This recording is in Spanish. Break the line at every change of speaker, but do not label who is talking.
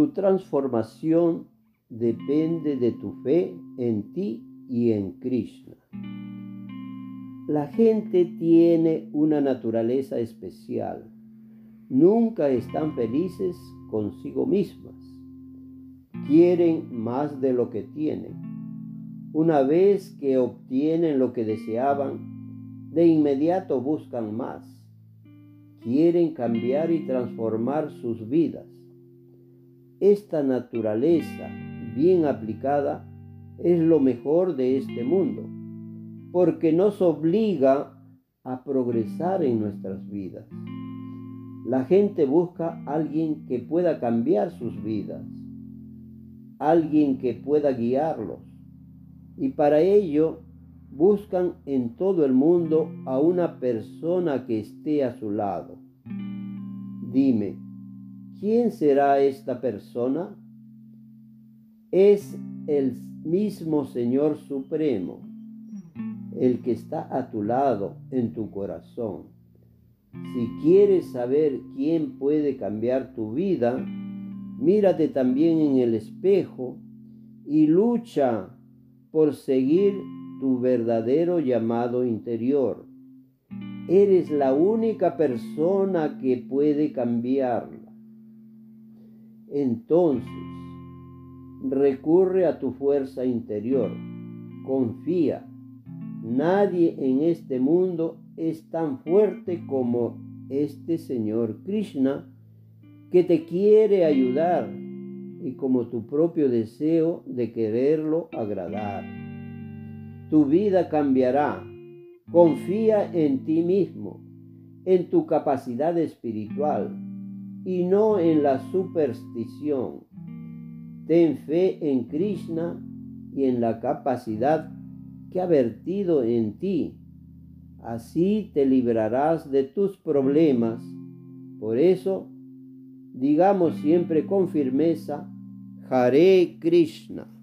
Tu transformación depende de tu fe en ti y en Krishna. La gente tiene una naturaleza especial. Nunca están felices consigo mismas. Quieren más de lo que tienen. Una vez que obtienen lo que deseaban, de inmediato buscan más. Quieren cambiar y transformar sus vidas. Esta naturaleza bien aplicada es lo mejor de este mundo porque nos obliga a progresar en nuestras vidas. La gente busca alguien que pueda cambiar sus vidas, alguien que pueda guiarlos. Y para ello buscan en todo el mundo a una persona que esté a su lado. Dime, ¿quién será esta persona? Es el mismo Señor Supremo el que está a tu lado en tu corazón. Si quieres saber quién puede cambiar tu vida, mírate también en el espejo y lucha por seguir tu verdadero llamado interior. Eres la única persona que puede cambiarla. Entonces, recurre a tu fuerza interior. Confía Nadie en este mundo es tan fuerte como este Señor Krishna que te quiere ayudar y como tu propio deseo de quererlo agradar. Tu vida cambiará. Confía en ti mismo, en tu capacidad espiritual y no en la superstición. Ten fe en Krishna y en la capacidad que ha vertido en ti. Así te librarás de tus problemas. Por eso, digamos siempre con firmeza, Hare Krishna.